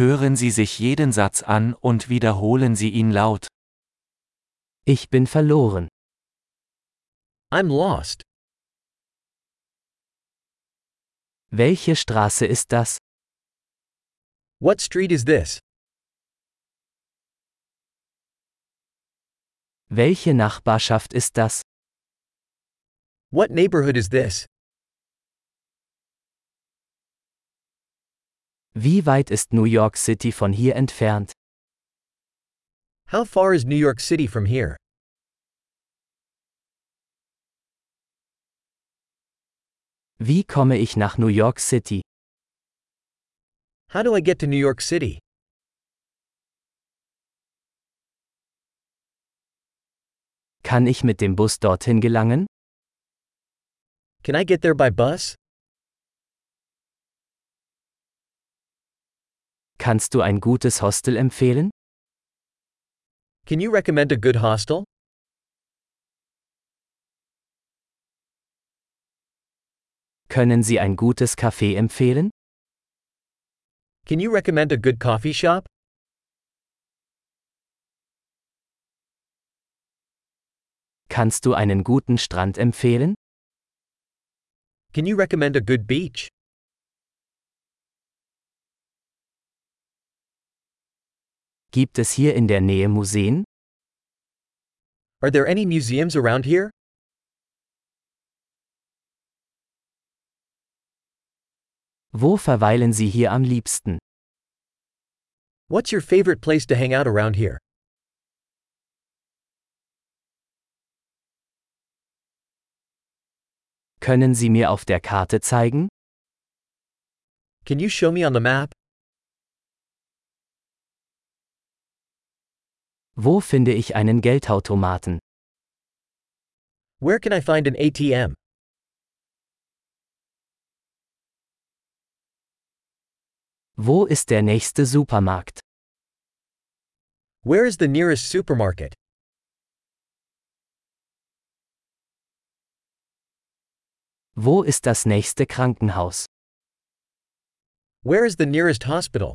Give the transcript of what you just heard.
Hören Sie sich jeden Satz an und wiederholen Sie ihn laut. Ich bin verloren. I'm lost. Welche Straße ist das? What street is this? Welche Nachbarschaft ist das? What neighborhood is this? Wie weit ist New York City von hier entfernt? How far is New York City from here? Wie komme ich nach New York City? How do I get to New York City? Kann ich mit dem Bus dorthin gelangen? Can I get there by bus? Kannst du ein gutes Hostel empfehlen? Can you recommend a good hostel? Können Sie ein gutes Café empfehlen? Can you recommend a good coffee shop? Kannst du einen guten Strand empfehlen? Can you recommend a good beach? Gibt es hier in der Nähe Museen? Are there any museums around here? Wo verweilen Sie hier am liebsten? What's your favorite place to hang out around here? Können Sie mir auf der Karte zeigen? Can you show me on the map? Wo finde ich einen Geldautomaten? Where can I find an ATM? Wo ist der nächste Supermarkt? Where is the nearest supermarket? Wo ist das nächste Krankenhaus? Where is the nearest hospital?